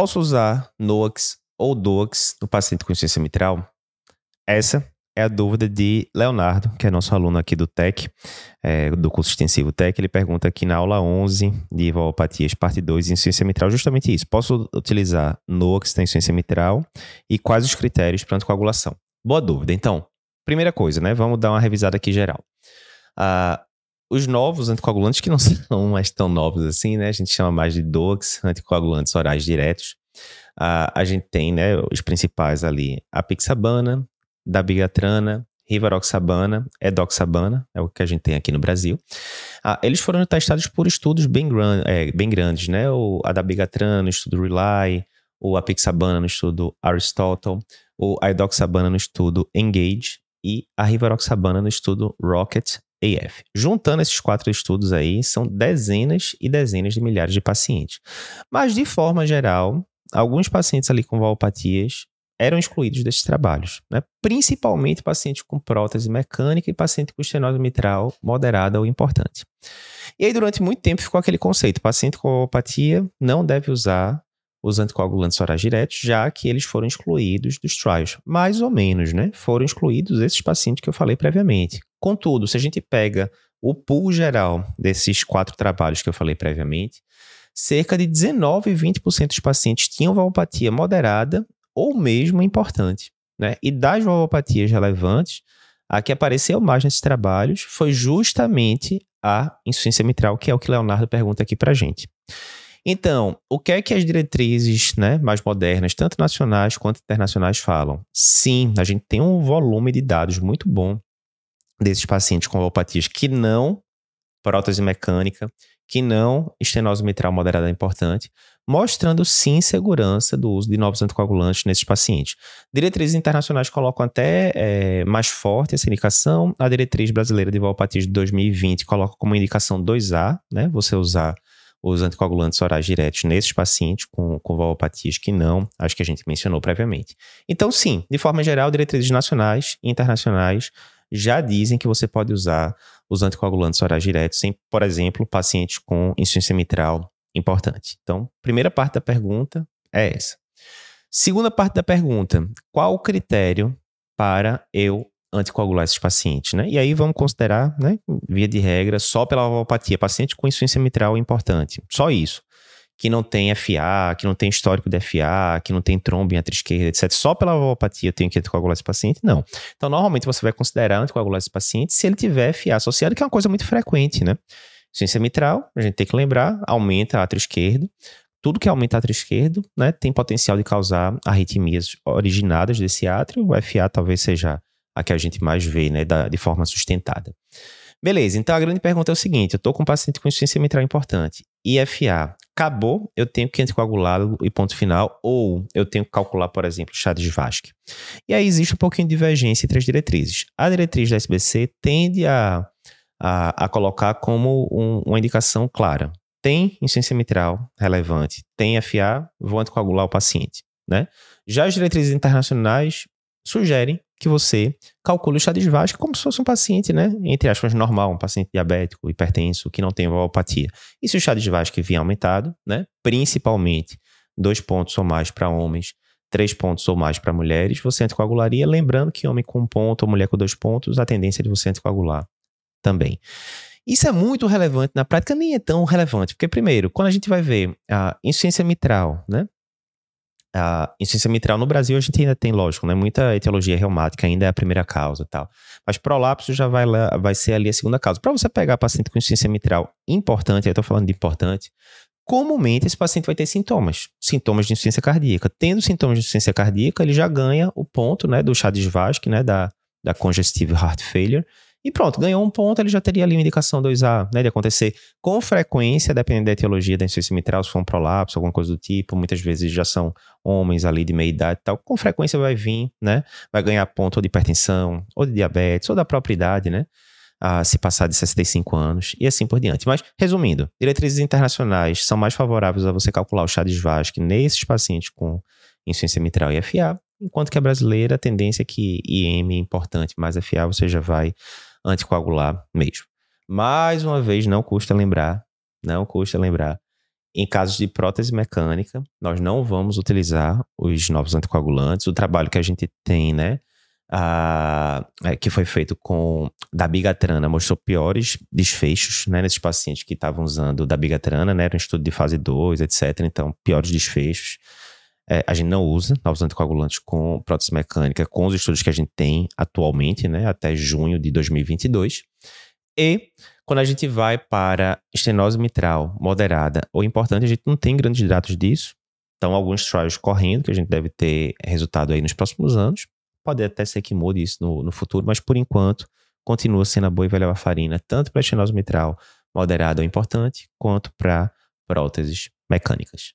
Posso usar NOAX ou DOAX no paciente com insuficiência mitral? Essa é a dúvida de Leonardo, que é nosso aluno aqui do TEC, é, do curso extensivo TEC. Ele pergunta aqui na aula 11 de valopatias, parte 2, insuficiência mitral, justamente isso. Posso utilizar NOAX na insuficiência mitral e quais os critérios para anticoagulação? Boa dúvida. Então, primeira coisa, né? Vamos dar uma revisada aqui geral. Ah, os novos anticoagulantes, que não são mais tão novos assim, né? A gente chama mais de DOACs, anticoagulantes orais diretos. Uh, a gente tem, né, os principais ali, a pixabana, dabigatrana, rivaroxabana, edoxabana, é o que a gente tem aqui no Brasil. Uh, eles foram testados por estudos bem, gran é, bem grandes, né? O, a dabigatrana no estudo RELY, o apixabana no estudo Aristotle, o a edoxabana no estudo ENGAGE e a rivaroxabana no estudo Rocket Juntando esses quatro estudos aí, são dezenas e dezenas de milhares de pacientes. Mas, de forma geral, alguns pacientes ali com valopatias eram excluídos desses trabalhos, né? principalmente pacientes com prótese mecânica e paciente com estenose mitral moderada ou importante. E aí, durante muito tempo, ficou aquele conceito: paciente com valvopatia não deve usar os anticoagulantes orais diretos, já que eles foram excluídos dos trials. Mais ou menos, né? Foram excluídos esses pacientes que eu falei previamente. Contudo, se a gente pega o pool geral desses quatro trabalhos que eu falei previamente, cerca de 19 e 20% dos pacientes tinham valvopatia moderada ou mesmo importante. Né? E das valvopatias relevantes, a que apareceu mais nesses trabalhos foi justamente a insuficiência mitral, que é o que Leonardo pergunta aqui para gente. Então, o que é que as diretrizes né, mais modernas, tanto nacionais quanto internacionais, falam? Sim, a gente tem um volume de dados muito bom desses pacientes com valopatias que não prótese mecânica, que não estenose mitral moderada é importante, mostrando sim segurança do uso de novos anticoagulantes nesses pacientes. Diretrizes internacionais colocam até é, mais forte essa indicação. A diretriz brasileira de valopatias de 2020 coloca como indicação 2A, né? Você usar os anticoagulantes orais diretos nesses pacientes com, com valopatias que não, acho que a gente mencionou previamente. Então, sim, de forma geral, diretrizes nacionais e internacionais já dizem que você pode usar os anticoagulantes orais diretos em, por exemplo, pacientes com insuficiência mitral importante. Então, primeira parte da pergunta é essa. Segunda parte da pergunta: qual o critério para eu anticoagular esses pacientes, né? E aí vamos considerar, né, via de regra, só pela valvopatia, paciente com insuficiência mitral importante, só isso. Que não tem FA, que não tem histórico de FA, que não tem trombo em atriz esquerda, etc. Só pela valvopatia eu tenho que anticoagular esse paciente? Não. Então, normalmente você vai considerar anticoagular esse paciente se ele tiver FA associado, que é uma coisa muito frequente, né? Insuficiência mitral, a gente tem que lembrar, aumenta átrio esquerdo. Tudo que aumenta átrio esquerdo, né, tem potencial de causar arritmias originadas desse átrio. O FA talvez seja a que a gente mais vê, né, da, de forma sustentada. Beleza, então a grande pergunta é o seguinte: eu estou com um paciente com insuficiência mitral importante, IFA, acabou, eu tenho que anticoagulá-lo e ponto final, ou eu tenho que calcular, por exemplo, chá de Vasque. E aí existe um pouquinho de divergência entre as diretrizes. A diretriz da SBC tende a, a, a colocar como um, uma indicação clara. Tem insuficiência mitral relevante, tem FA, vou anticoagular o paciente. Né? Já as diretrizes internacionais sugerem que você calcule o chá de Vasque como se fosse um paciente, né? Entre aspas, normal, um paciente diabético, hipertenso, que não tem valvopatia. E se o chá de Vasque vier aumentado, né? Principalmente dois pontos ou mais para homens, três pontos ou mais para mulheres, você anticoagularia. Lembrando que homem com um ponto ou mulher com dois pontos, a tendência é de você anticoagular também. Isso é muito relevante na prática, nem é tão relevante, porque, primeiro, quando a gente vai ver a insuficiência mitral, né? A insuficiência mitral no Brasil a gente ainda tem, lógico, né? Muita etiologia reumática ainda é a primeira causa tal. Mas prolapso já vai, lá, vai ser ali a segunda causa. Para você pegar paciente com insuficiência mitral importante, eu tô falando de importante, comumente esse paciente vai ter sintomas, sintomas de insuficiência cardíaca. Tendo sintomas de insuficiência cardíaca, ele já ganha o ponto, né, do chá de Vasque, né, da, da congestive heart failure, e pronto, ganhou um ponto, ele já teria ali uma indicação 2A, né, de acontecer com frequência, dependendo da etiologia da insuficiência mitral, se for um prolapso, alguma coisa do tipo, muitas vezes já são homens ali de meia idade e tal, com frequência vai vir, né, vai ganhar ponto ou de hipertensão, ou de diabetes, ou da própria idade, né, a se passar de 65 anos e assim por diante. Mas, resumindo, diretrizes internacionais são mais favoráveis a você calcular o chá de Vasque nesses pacientes com insuficiência mitral e FA, enquanto que a brasileira, a tendência é que IM é importante, mas FA você já vai anticoagular mesmo. Mais uma vez, não custa lembrar, não custa lembrar em casos de prótese mecânica, nós não vamos utilizar os novos anticoagulantes. O trabalho que a gente tem, né, a, é, que foi feito com dabigatrana mostrou piores desfechos né, nesses pacientes que estavam usando dabigatrana, né, era um estudo de fase 2, etc. Então, piores desfechos. É, a gente não usa novos anticoagulantes com prótese mecânica com os estudos que a gente tem atualmente, né, até junho de 2022. E quando a gente vai para estenose mitral moderada ou importante, a gente não tem grandes dados disso. Então, alguns trials correndo, que a gente deve ter resultado aí nos próximos anos. Pode até ser que mude isso no, no futuro, mas por enquanto continua sendo a boa e velha varfarina, tanto para estenose mitral moderada ou importante, quanto para próteses mecânicas.